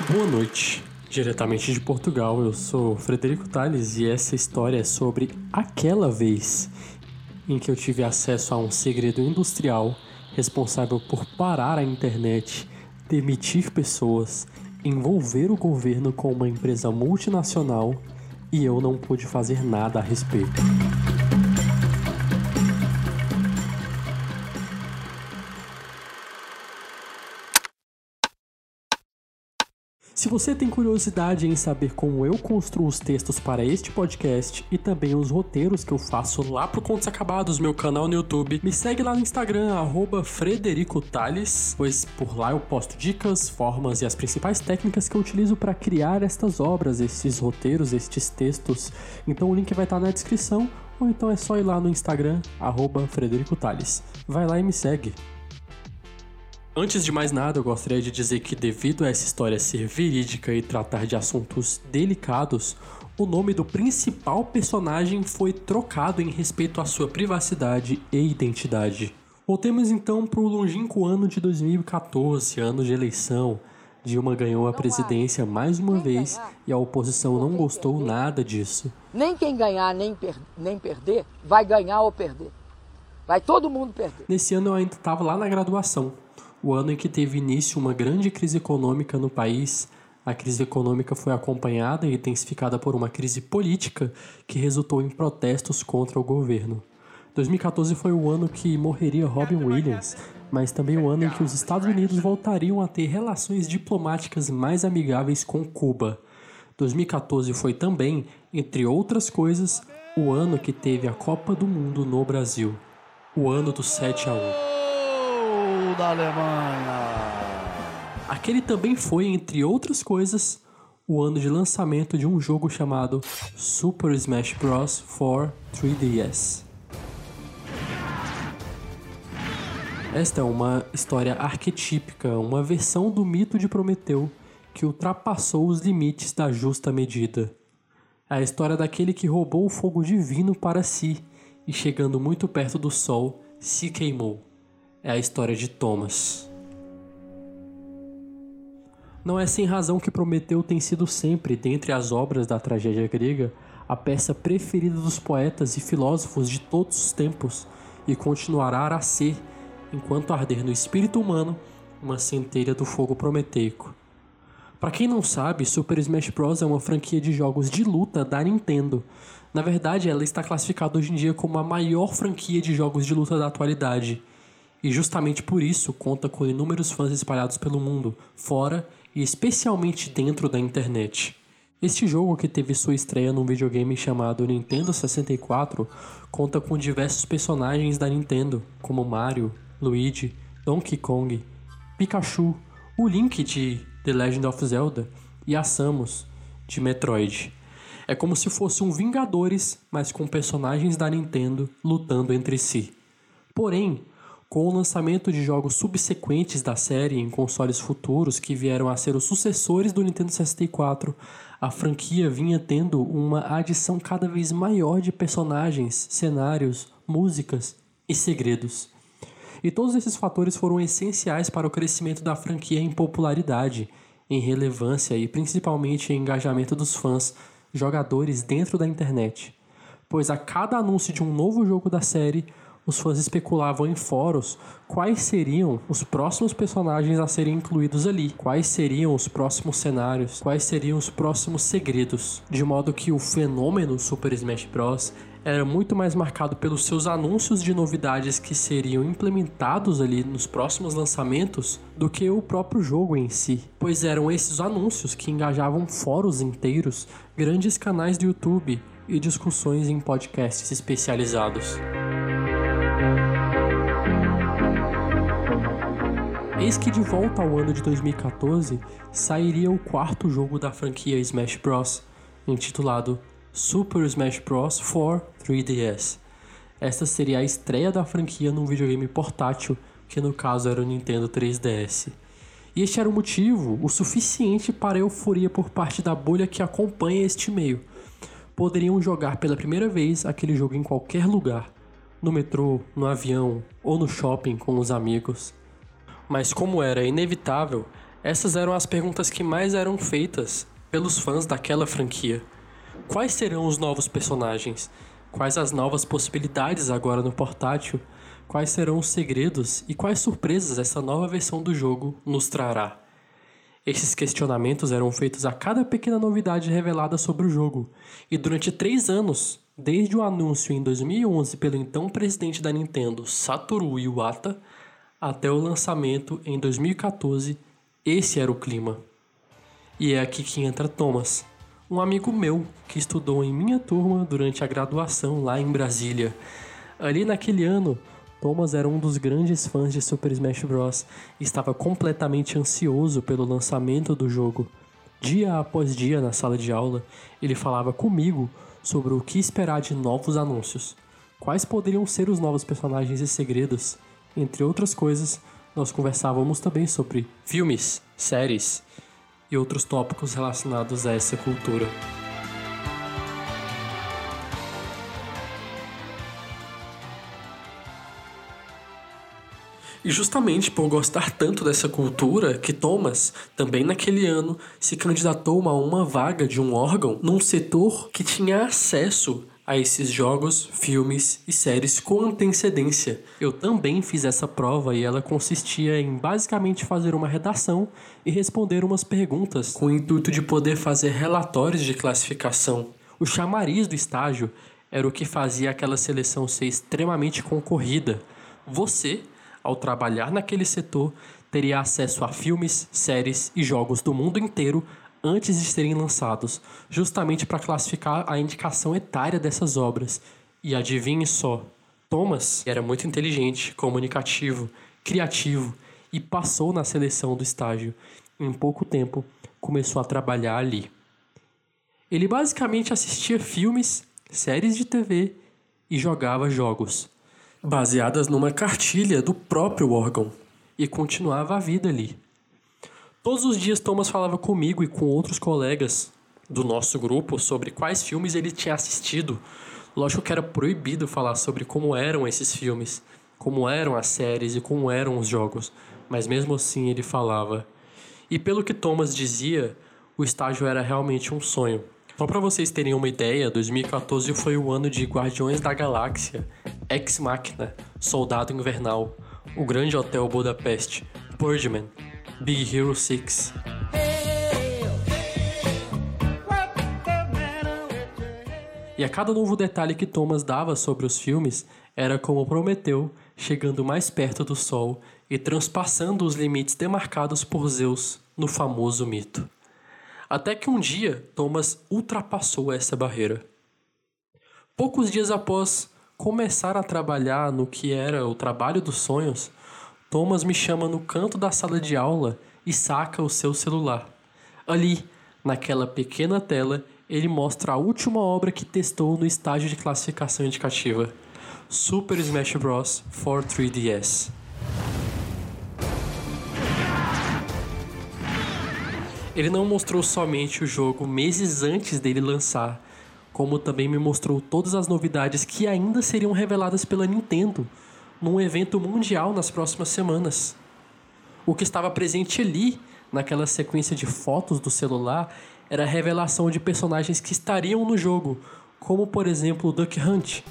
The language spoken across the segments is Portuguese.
Boa noite. Diretamente de Portugal, eu sou Frederico Tales e essa história é sobre aquela vez em que eu tive acesso a um segredo industrial responsável por parar a internet, demitir pessoas, envolver o governo com uma empresa multinacional e eu não pude fazer nada a respeito. Se você tem curiosidade em saber como eu construo os textos para este podcast e também os roteiros que eu faço lá pro Contos Acabados, meu canal no YouTube, me segue lá no Instagram, arroba Frederico Tales, pois por lá eu posto dicas, formas e as principais técnicas que eu utilizo para criar estas obras, estes roteiros, estes textos. Então o link vai estar na descrição, ou então é só ir lá no Instagram, arroba Frederico Tales. Vai lá e me segue. Antes de mais nada, eu gostaria de dizer que, devido a essa história ser verídica e tratar de assuntos delicados, o nome do principal personagem foi trocado em respeito à sua privacidade e identidade. Voltemos então para o longínquo ano de 2014, ano de eleição. Dilma ganhou a presidência mais uma vez e a oposição não gostou nada disso. Nem quem ganhar nem, per nem perder vai ganhar ou perder. Vai todo mundo perder. Nesse ano eu ainda estava lá na graduação o ano em que teve início uma grande crise econômica no país. A crise econômica foi acompanhada e intensificada por uma crise política que resultou em protestos contra o governo. 2014 foi o ano que morreria Robin Williams, mas também o ano em que os Estados Unidos voltariam a ter relações diplomáticas mais amigáveis com Cuba. 2014 foi também, entre outras coisas, o ano que teve a Copa do Mundo no Brasil. O ano do 7 a 1 da Alemanha. Aquele também foi, entre outras coisas, o ano de lançamento de um jogo chamado Super Smash Bros. for 3DS. Esta é uma história arquetípica, uma versão do mito de Prometeu que ultrapassou os limites da justa medida. É a história daquele que roubou o fogo divino para si e, chegando muito perto do sol, se queimou é a história de Thomas. Não é sem razão que Prometeu tem sido sempre, dentre as obras da tragédia grega, a peça preferida dos poetas e filósofos de todos os tempos e continuará a ser, enquanto arder no espírito humano, uma centelha do fogo prometeico. Para quem não sabe, Super Smash Bros. é uma franquia de jogos de luta da Nintendo. Na verdade, ela está classificada hoje em dia como a maior franquia de jogos de luta da atualidade e justamente por isso conta com inúmeros fãs espalhados pelo mundo, fora e especialmente dentro da internet. Este jogo, que teve sua estreia num videogame chamado Nintendo 64, conta com diversos personagens da Nintendo, como Mario, Luigi, Donkey Kong, Pikachu, o Link de The Legend of Zelda e a Samus de Metroid. É como se fosse um Vingadores, mas com personagens da Nintendo lutando entre si. Porém, com o lançamento de jogos subsequentes da série em consoles futuros que vieram a ser os sucessores do Nintendo 64, a franquia vinha tendo uma adição cada vez maior de personagens, cenários, músicas e segredos. E todos esses fatores foram essenciais para o crescimento da franquia em popularidade, em relevância e principalmente em engajamento dos fãs, jogadores dentro da internet. Pois a cada anúncio de um novo jogo da série, os fãs especulavam em fóruns quais seriam os próximos personagens a serem incluídos ali, quais seriam os próximos cenários, quais seriam os próximos segredos, de modo que o fenômeno Super Smash Bros era muito mais marcado pelos seus anúncios de novidades que seriam implementados ali nos próximos lançamentos do que o próprio jogo em si, pois eram esses anúncios que engajavam fóruns inteiros, grandes canais do YouTube e discussões em podcasts especializados. Eis que de volta ao ano de 2014 sairia o quarto jogo da franquia Smash Bros, intitulado Super Smash Bros. for 3DS. Esta seria a estreia da franquia num videogame portátil, que no caso era o Nintendo 3DS. E este era o motivo o suficiente para a euforia por parte da bolha que acompanha este meio. Poderiam jogar pela primeira vez aquele jogo em qualquer lugar, no metrô, no avião ou no shopping com os amigos. Mas como era inevitável, Essas eram as perguntas que mais eram feitas pelos fãs daquela franquia. Quais serão os novos personagens? Quais as novas possibilidades agora no portátil? Quais serão os segredos e quais surpresas essa nova versão do jogo nos trará? Esses questionamentos eram feitos a cada pequena novidade revelada sobre o jogo, e durante três anos, desde o anúncio em 2011 pelo então presidente da Nintendo, Satoru Iwata, até o lançamento em 2014, esse era o clima. E é aqui que entra Thomas, um amigo meu que estudou em minha turma durante a graduação lá em Brasília. Ali naquele ano, Thomas era um dos grandes fãs de Super Smash Bros. e estava completamente ansioso pelo lançamento do jogo. Dia após dia na sala de aula, ele falava comigo sobre o que esperar de novos anúncios, quais poderiam ser os novos personagens e segredos. Entre outras coisas, nós conversávamos também sobre filmes, séries e outros tópicos relacionados a essa cultura. E justamente por gostar tanto dessa cultura que Thomas, também naquele ano, se candidatou a uma vaga de um órgão num setor que tinha acesso a esses jogos, filmes e séries com antecedência. Eu também fiz essa prova e ela consistia em basicamente fazer uma redação e responder umas perguntas com o intuito de poder fazer relatórios de classificação. O chamariz do estágio era o que fazia aquela seleção ser extremamente concorrida. Você, ao trabalhar naquele setor, teria acesso a filmes, séries e jogos do mundo inteiro antes de serem lançados, justamente para classificar a indicação etária dessas obras. E adivinhe só, Thomas era muito inteligente, comunicativo, criativo e passou na seleção do estágio. Em pouco tempo, começou a trabalhar ali. Ele basicamente assistia filmes, séries de TV e jogava jogos baseadas numa cartilha do próprio órgão, e continuava a vida ali. Todos os dias Thomas falava comigo e com outros colegas do nosso grupo sobre quais filmes ele tinha assistido. Lógico que era proibido falar sobre como eram esses filmes, como eram as séries e como eram os jogos, mas mesmo assim ele falava. E pelo que Thomas dizia, o estágio era realmente um sonho. Só para vocês terem uma ideia, 2014 foi o ano de Guardiões da Galáxia, Ex Machina, Soldado Invernal, O Grande Hotel Budapeste, Birdman, Big Hero 6. E a cada novo detalhe que Thomas dava sobre os filmes era como prometeu, chegando mais perto do Sol e transpassando os limites demarcados por Zeus no famoso mito. Até que um dia Thomas ultrapassou essa barreira. Poucos dias após começar a trabalhar no que era o trabalho dos sonhos, Thomas me chama no canto da sala de aula e saca o seu celular. Ali, naquela pequena tela, ele mostra a última obra que testou no estágio de classificação indicativa: Super Smash Bros. for 3DS. Ele não mostrou somente o jogo meses antes dele lançar, como também me mostrou todas as novidades que ainda seriam reveladas pela Nintendo num evento mundial nas próximas semanas. O que estava presente ali, naquela sequência de fotos do celular, era a revelação de personagens que estariam no jogo, como por exemplo o Duck Hunt,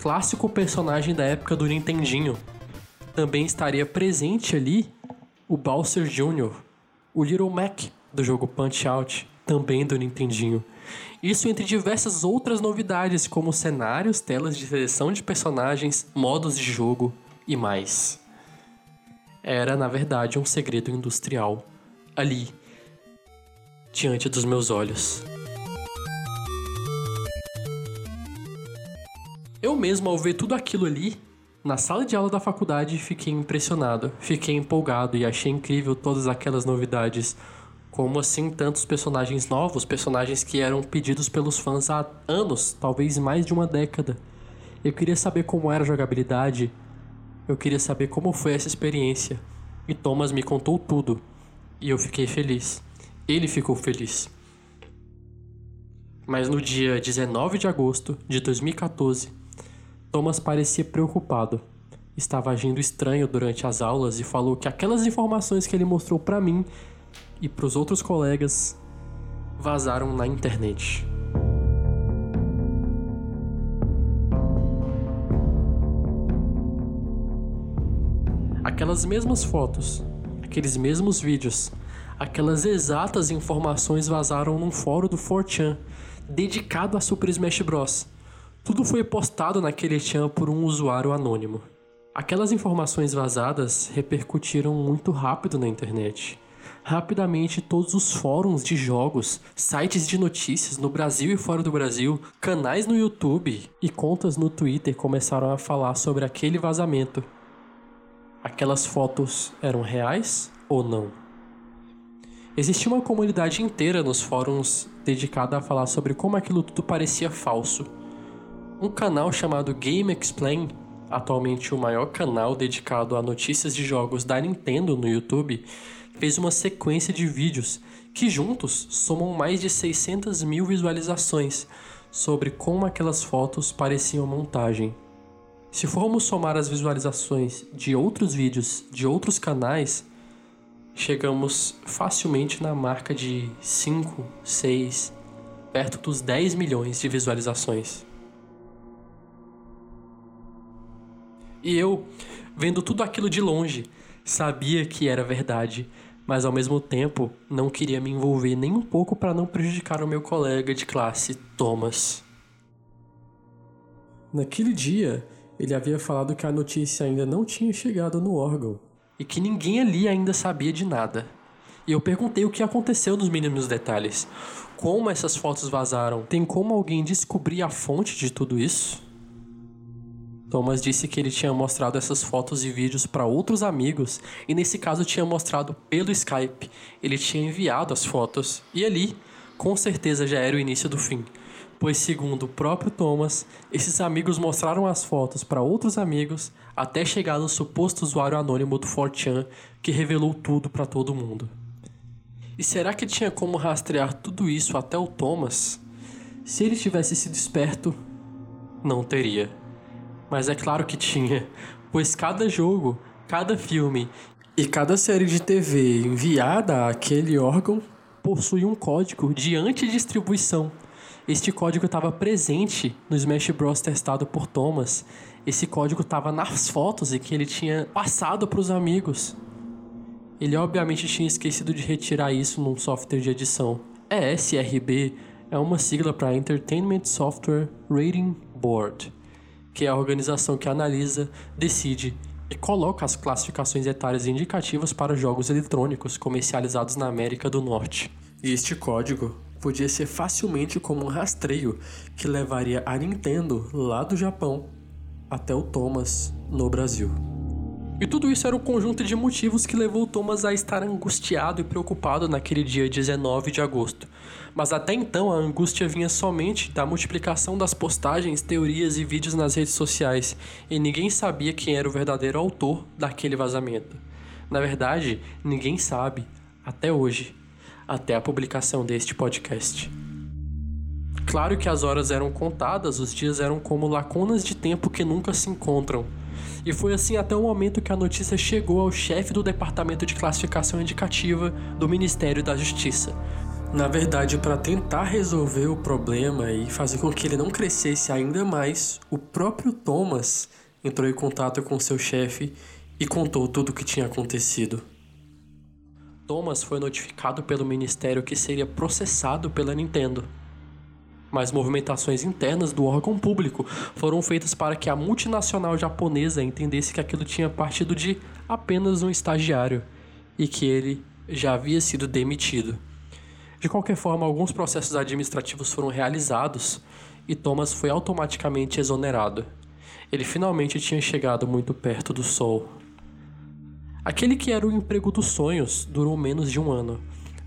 clássico personagem da época do Nintendinho. Também estaria presente ali o Bowser Jr., o Little Mac do jogo Punch Out, também do Nintendinho. Isso entre diversas outras novidades, como cenários, telas de seleção de personagens, modos de jogo e mais. Era, na verdade, um segredo industrial, ali, diante dos meus olhos. Eu mesmo, ao ver tudo aquilo ali, na sala de aula da faculdade, fiquei impressionado, fiquei empolgado e achei incrível todas aquelas novidades. Como assim tantos personagens novos, personagens que eram pedidos pelos fãs há anos, talvez mais de uma década. Eu queria saber como era a jogabilidade, eu queria saber como foi essa experiência. E Thomas me contou tudo. E eu fiquei feliz. Ele ficou feliz. Mas no dia 19 de agosto de 2014, Thomas parecia preocupado. estava agindo estranho durante as aulas e falou que aquelas informações que ele mostrou para mim e para os outros colegas vazaram na internet. Aquelas mesmas fotos, aqueles mesmos vídeos, aquelas exatas informações vazaram num fórum do 4chan dedicado a Super Smash Bros. Tudo foi postado naquele chan por um usuário anônimo. Aquelas informações vazadas repercutiram muito rápido na internet. Rapidamente, todos os fóruns de jogos, sites de notícias no Brasil e fora do Brasil, canais no YouTube e contas no Twitter começaram a falar sobre aquele vazamento. Aquelas fotos eram reais ou não? Existia uma comunidade inteira nos fóruns dedicada a falar sobre como aquilo tudo parecia falso. Um canal chamado Game Explain, atualmente o maior canal dedicado a notícias de jogos da Nintendo no YouTube, fez uma sequência de vídeos que juntos somam mais de 600 mil visualizações sobre como aquelas fotos pareciam montagem. Se formos somar as visualizações de outros vídeos de outros canais, chegamos facilmente na marca de 5, 6, perto dos 10 milhões de visualizações. E eu, vendo tudo aquilo de longe, sabia que era verdade, mas ao mesmo tempo não queria me envolver nem um pouco para não prejudicar o meu colega de classe, Thomas. Naquele dia, ele havia falado que a notícia ainda não tinha chegado no órgão e que ninguém ali ainda sabia de nada. E eu perguntei o que aconteceu nos mínimos detalhes. Como essas fotos vazaram? Tem como alguém descobrir a fonte de tudo isso? Thomas disse que ele tinha mostrado essas fotos e vídeos para outros amigos e nesse caso tinha mostrado pelo Skype. Ele tinha enviado as fotos e ali, com certeza já era o início do fim pois, segundo o próprio Thomas, esses amigos mostraram as fotos para outros amigos até chegar no suposto usuário anônimo do 4chan que revelou tudo para todo mundo. E será que tinha como rastrear tudo isso até o Thomas? Se ele tivesse sido esperto, não teria. Mas é claro que tinha, pois cada jogo, cada filme e cada série de TV enviada àquele órgão possui um código de antidistribuição este código estava presente no Smash Bros testado por Thomas. Esse código estava nas fotos e que ele tinha passado para os amigos. Ele obviamente tinha esquecido de retirar isso num software de edição. ESRB é uma sigla para Entertainment Software Rating Board, que é a organização que analisa, decide e coloca as classificações etárias indicativas para jogos eletrônicos comercializados na América do Norte. E este código podia ser facilmente como um rastreio que levaria a Nintendo lá do Japão até o Thomas no Brasil. E tudo isso era o conjunto de motivos que levou Thomas a estar angustiado e preocupado naquele dia 19 de agosto. Mas até então a angústia vinha somente da multiplicação das postagens, teorias e vídeos nas redes sociais, e ninguém sabia quem era o verdadeiro autor daquele vazamento. Na verdade, ninguém sabe, até hoje, até a publicação deste podcast. Claro que as horas eram contadas, os dias eram como lacunas de tempo que nunca se encontram. E foi assim até o momento que a notícia chegou ao chefe do Departamento de Classificação Indicativa do Ministério da Justiça. Na verdade, para tentar resolver o problema e fazer com que ele não crescesse ainda mais, o próprio Thomas entrou em contato com seu chefe e contou tudo o que tinha acontecido. Thomas foi notificado pelo ministério que seria processado pela Nintendo. Mas movimentações internas do órgão público foram feitas para que a multinacional japonesa entendesse que aquilo tinha partido de apenas um estagiário e que ele já havia sido demitido. De qualquer forma, alguns processos administrativos foram realizados e Thomas foi automaticamente exonerado. Ele finalmente tinha chegado muito perto do sol. Aquele que era o emprego dos sonhos durou menos de um ano.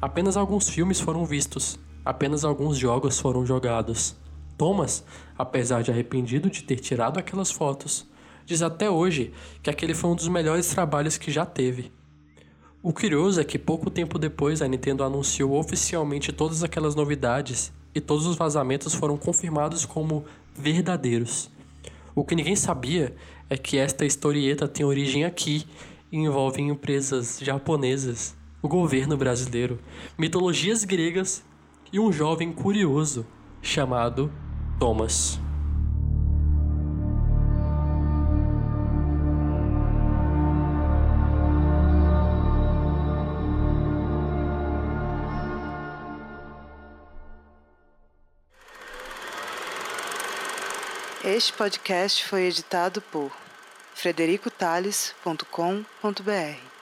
Apenas alguns filmes foram vistos, apenas alguns jogos foram jogados. Thomas, apesar de arrependido de ter tirado aquelas fotos, diz até hoje que aquele foi um dos melhores trabalhos que já teve. O curioso é que pouco tempo depois a Nintendo anunciou oficialmente todas aquelas novidades e todos os vazamentos foram confirmados como verdadeiros. O que ninguém sabia é que esta historieta tem origem aqui e envolve empresas japonesas, o governo brasileiro, mitologias gregas e um jovem curioso chamado Thomas. Este podcast foi editado por fredericotales.com.br.